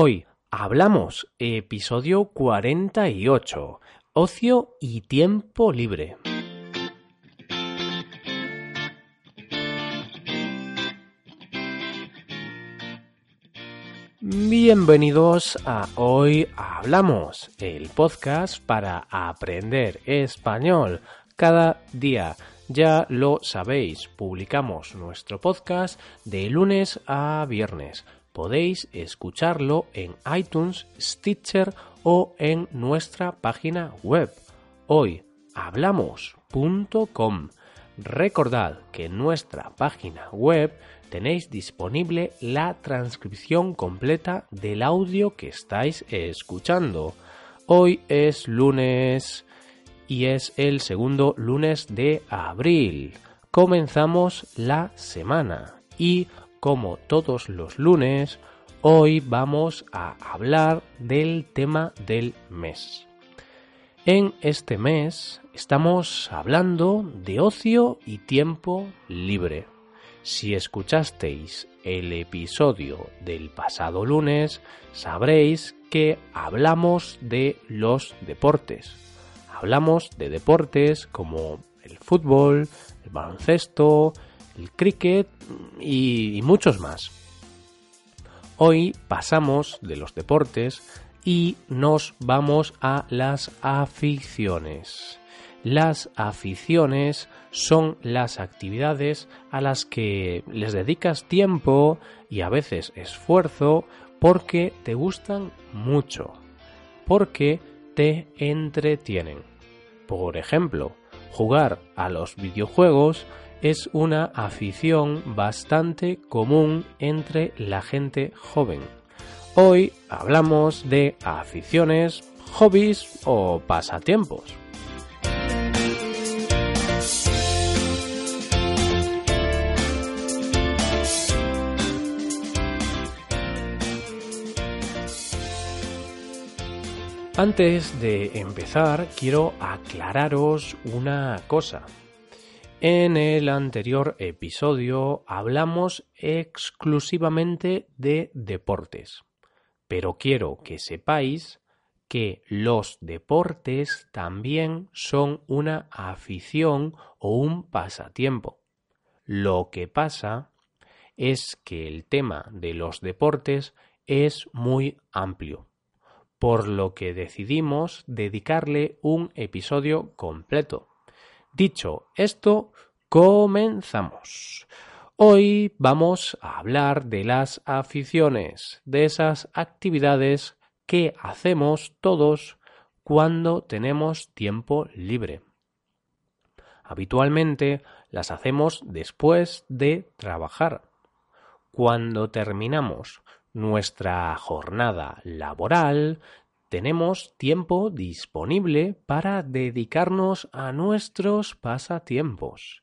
Hoy hablamos episodio 48, ocio y tiempo libre. Bienvenidos a Hoy Hablamos, el podcast para aprender español cada día. Ya lo sabéis, publicamos nuestro podcast de lunes a viernes. Podéis escucharlo en iTunes, Stitcher o en nuestra página web hoyhablamos.com. Recordad que en nuestra página web tenéis disponible la transcripción completa del audio que estáis escuchando. Hoy es lunes y es el segundo lunes de abril. Comenzamos la semana y como todos los lunes, hoy vamos a hablar del tema del mes. En este mes estamos hablando de ocio y tiempo libre. Si escuchasteis el episodio del pasado lunes, sabréis que hablamos de los deportes. Hablamos de deportes como el fútbol, el baloncesto, el cricket y, muchos más. Hoy pasamos de los deportes y nos vamos a las aficiones. Las aficiones son las actividades a las que les dedicas tiempo y a veces esfuerzo porque te gustan mucho, porque te entretienen. Por ejemplo, jugar a los videojuegos es una afición bastante común entre la gente joven. Hoy hablamos de aficiones, hobbies o pasatiempos. Antes de empezar, quiero aclararos una cosa. En el anterior episodio hablamos exclusivamente de deportes, pero quiero que sepáis que los deportes también son una afición o un pasatiempo. Lo que pasa es que el tema de los deportes es muy amplio por lo que decidimos dedicarle un episodio completo. Dicho esto, comenzamos. Hoy vamos a hablar de las aficiones, de esas actividades que hacemos todos cuando tenemos tiempo libre. Habitualmente las hacemos después de trabajar. Cuando terminamos nuestra jornada laboral, tenemos tiempo disponible para dedicarnos a nuestros pasatiempos.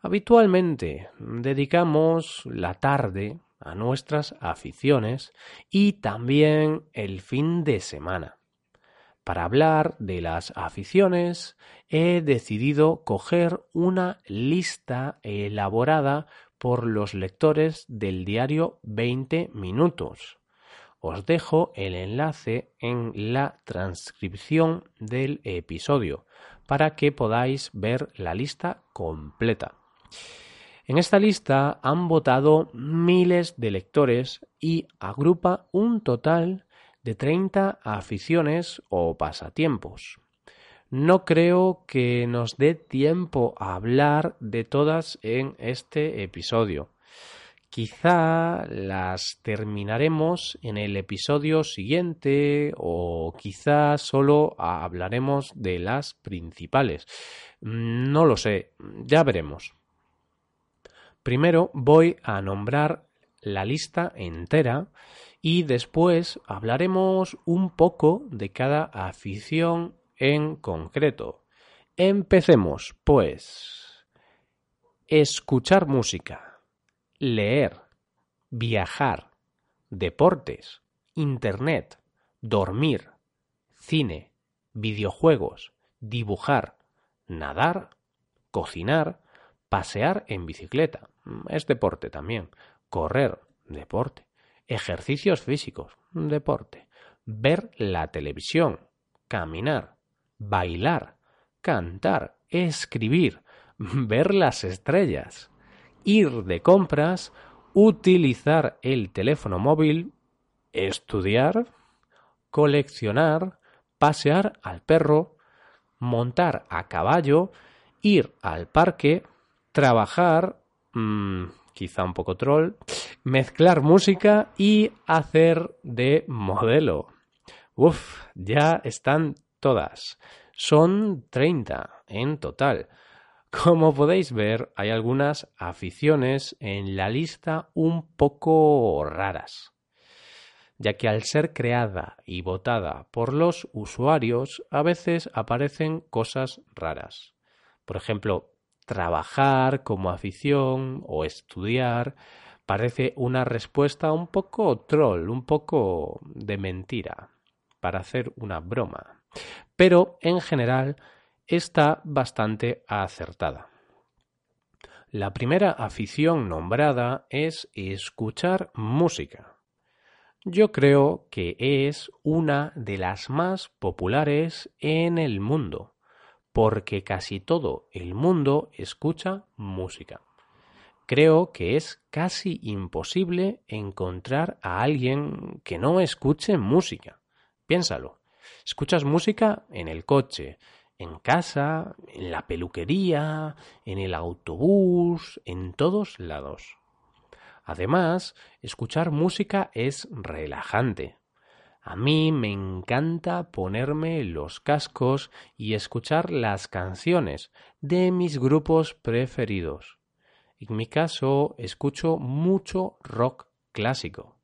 Habitualmente dedicamos la tarde a nuestras aficiones y también el fin de semana. Para hablar de las aficiones he decidido coger una lista elaborada por los lectores del diario 20 minutos. Os dejo el enlace en la transcripción del episodio para que podáis ver la lista completa. En esta lista han votado miles de lectores y agrupa un total de 30 aficiones o pasatiempos. No creo que nos dé tiempo a hablar de todas en este episodio. Quizá las terminaremos en el episodio siguiente o quizá solo hablaremos de las principales. No lo sé, ya veremos. Primero voy a nombrar la lista entera y después hablaremos un poco de cada afición en concreto. Empecemos, pues. Escuchar música, leer, viajar, deportes, internet, dormir, cine, videojuegos, dibujar, nadar, cocinar, pasear en bicicleta, es deporte también, correr, deporte, ejercicios físicos, deporte, ver la televisión, caminar, bailar, cantar, escribir, ver las estrellas, ir de compras, utilizar el teléfono móvil, estudiar, coleccionar, pasear al perro, montar a caballo, ir al parque, trabajar, mmm, quizá un poco troll, mezclar música y hacer de modelo. Uf, ya están todas. Son 30 en total. Como podéis ver, hay algunas aficiones en la lista un poco raras, ya que al ser creada y votada por los usuarios, a veces aparecen cosas raras. Por ejemplo, trabajar como afición o estudiar parece una respuesta un poco troll, un poco de mentira, para hacer una broma. Pero en general está bastante acertada. La primera afición nombrada es escuchar música. Yo creo que es una de las más populares en el mundo porque casi todo el mundo escucha música. Creo que es casi imposible encontrar a alguien que no escuche música. Piénsalo. Escuchas música en el coche, en casa, en la peluquería, en el autobús, en todos lados. Además, escuchar música es relajante. A mí me encanta ponerme los cascos y escuchar las canciones de mis grupos preferidos. En mi caso, escucho mucho rock clásico.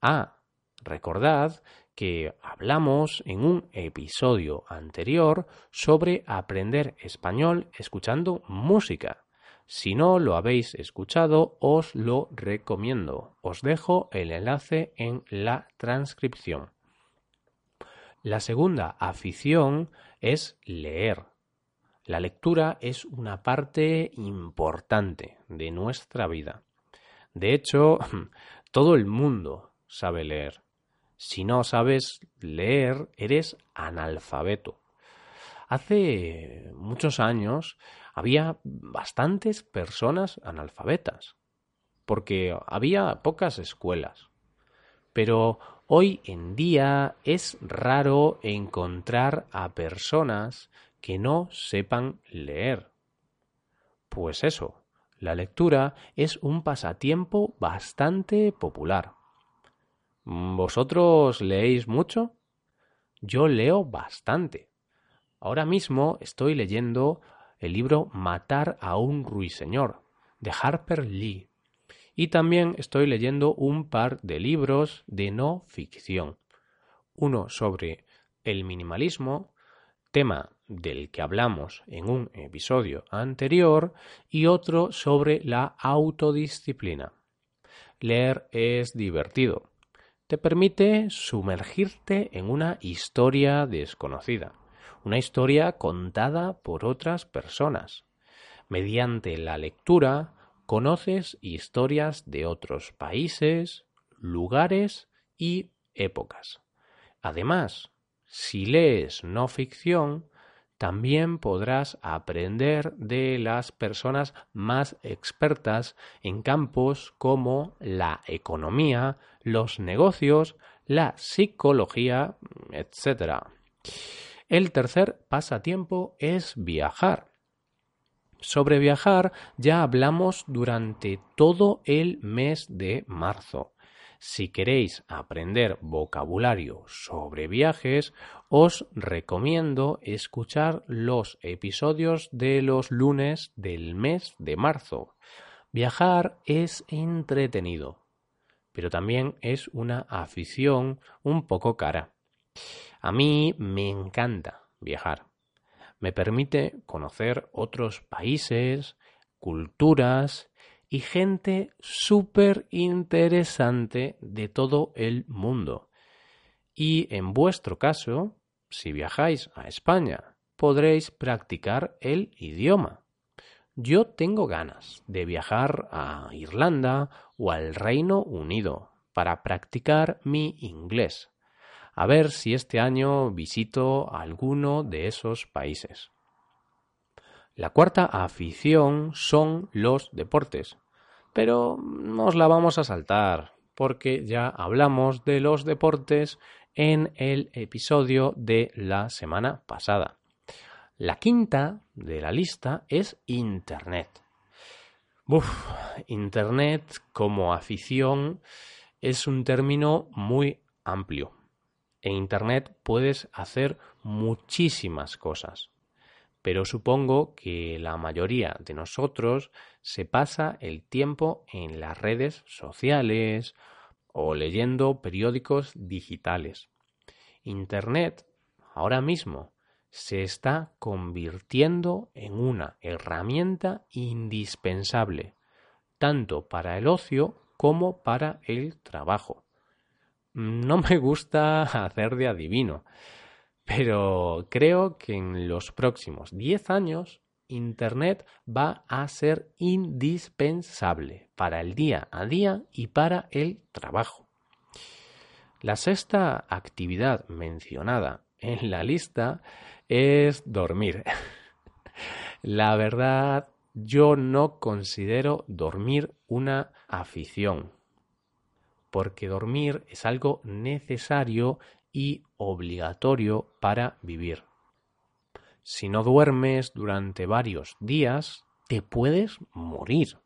Ah, recordad que hablamos en un episodio anterior sobre aprender español escuchando música. Si no lo habéis escuchado, os lo recomiendo. Os dejo el enlace en la transcripción. La segunda afición es leer. La lectura es una parte importante de nuestra vida. De hecho, todo el mundo sabe leer. Si no sabes leer, eres analfabeto. Hace muchos años había bastantes personas analfabetas, porque había pocas escuelas. Pero hoy en día es raro encontrar a personas que no sepan leer. Pues eso, la lectura es un pasatiempo bastante popular. ¿Vosotros leéis mucho? Yo leo bastante. Ahora mismo estoy leyendo el libro Matar a un ruiseñor de Harper Lee. Y también estoy leyendo un par de libros de no ficción. Uno sobre el minimalismo, tema del que hablamos en un episodio anterior, y otro sobre la autodisciplina. Leer es divertido. Te permite sumergirte en una historia desconocida una historia contada por otras personas. Mediante la lectura conoces historias de otros países, lugares y épocas. Además, si lees no ficción, también podrás aprender de las personas más expertas en campos como la economía, los negocios, la psicología, etc. El tercer pasatiempo es viajar. Sobre viajar ya hablamos durante todo el mes de marzo. Si queréis aprender vocabulario sobre viajes, os recomiendo escuchar los episodios de los lunes del mes de marzo. Viajar es entretenido, pero también es una afición un poco cara. A mí me encanta viajar. Me permite conocer otros países, culturas y gente súper interesante de todo el mundo. Y en vuestro caso, si viajáis a España, podréis practicar el idioma. Yo tengo ganas de viajar a Irlanda o al Reino Unido, para practicar mi inglés. A ver si este año visito alguno de esos países. La cuarta afición son los deportes. Pero nos la vamos a saltar, porque ya hablamos de los deportes en el episodio de la semana pasada. La quinta de la lista es Internet. Internet como afición es un término muy amplio. En Internet puedes hacer muchísimas cosas, pero supongo que la mayoría de nosotros se pasa el tiempo en las redes sociales o leyendo periódicos digitales. Internet ahora mismo se está convirtiendo en una herramienta indispensable, tanto para el ocio como para el trabajo. No me gusta hacer de adivino, pero creo que en los próximos 10 años Internet va a ser indispensable para el día a día y para el trabajo. La sexta actividad mencionada en la lista es dormir. La verdad, yo no considero dormir una afición, porque dormir es algo necesario y obligatorio para vivir. Si no duermes durante varios días, te puedes morir.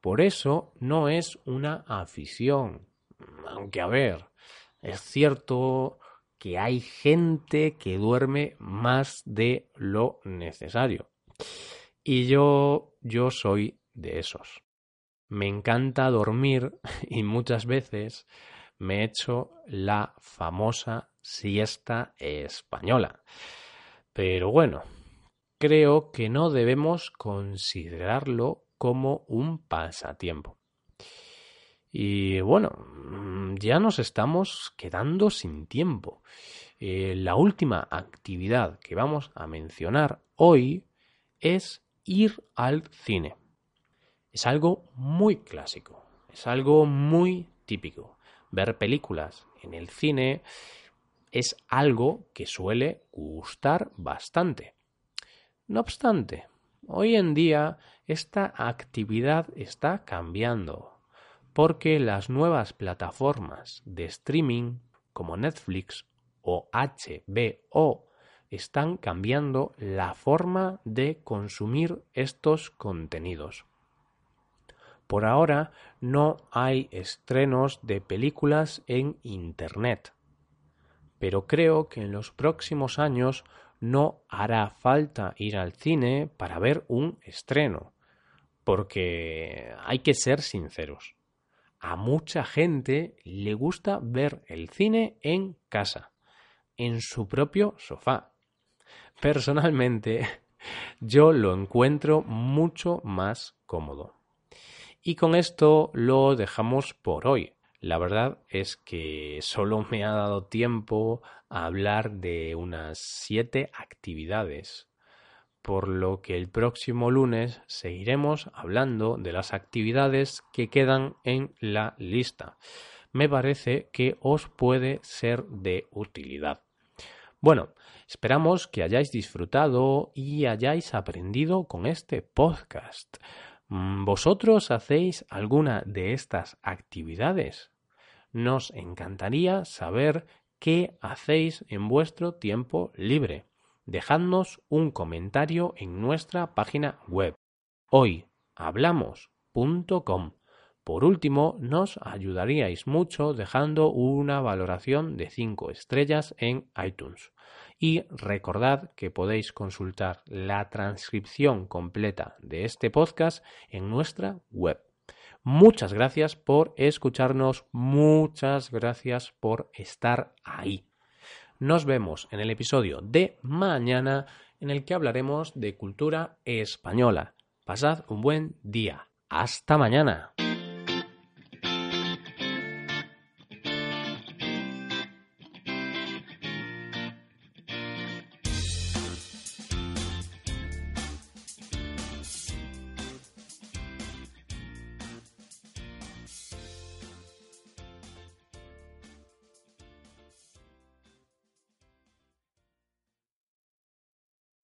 Por eso no es una afición. Aunque a ver, es cierto que hay gente que duerme más de lo necesario. Y yo, yo soy de esos. Me encanta dormir y muchas veces me he hecho la famosa siesta española. Pero bueno, creo que no debemos considerarlo como un pasatiempo. Y bueno, mm, ya nos estamos quedando sin tiempo. Eh, la última actividad que vamos a mencionar hoy es ir al cine. Es algo muy clásico, es algo muy típico. Ver películas en el cine es algo que suele gustar bastante. No obstante, hoy en día esta actividad está cambiando porque las nuevas plataformas de streaming como Netflix o HBO están cambiando la forma de consumir estos contenidos. Por ahora no hay estrenos de películas en Internet pero creo que en los próximos años no hará falta ir al cine para ver un estreno, porque hay que ser sinceros. A mucha gente le gusta ver el cine en casa, en su propio sofá. Personalmente, yo lo encuentro mucho más cómodo. Y con esto lo dejamos por hoy. La verdad es que solo me ha dado tiempo a hablar de unas siete actividades, por lo que el próximo lunes seguiremos hablando de las actividades que quedan en la lista. Me parece que os puede ser de utilidad. Bueno, esperamos que hayáis disfrutado y hayáis aprendido con este podcast. ¿Vosotros hacéis alguna de estas actividades? Nos encantaría saber qué hacéis en vuestro tiempo libre. Dejadnos un comentario en nuestra página web hoyhablamos.com. Por último, nos ayudaríais mucho dejando una valoración de 5 estrellas en iTunes. Y recordad que podéis consultar la transcripción completa de este podcast en nuestra web Muchas gracias por escucharnos, muchas gracias por estar ahí. Nos vemos en el episodio de mañana en el que hablaremos de cultura española. Pasad un buen día. Hasta mañana.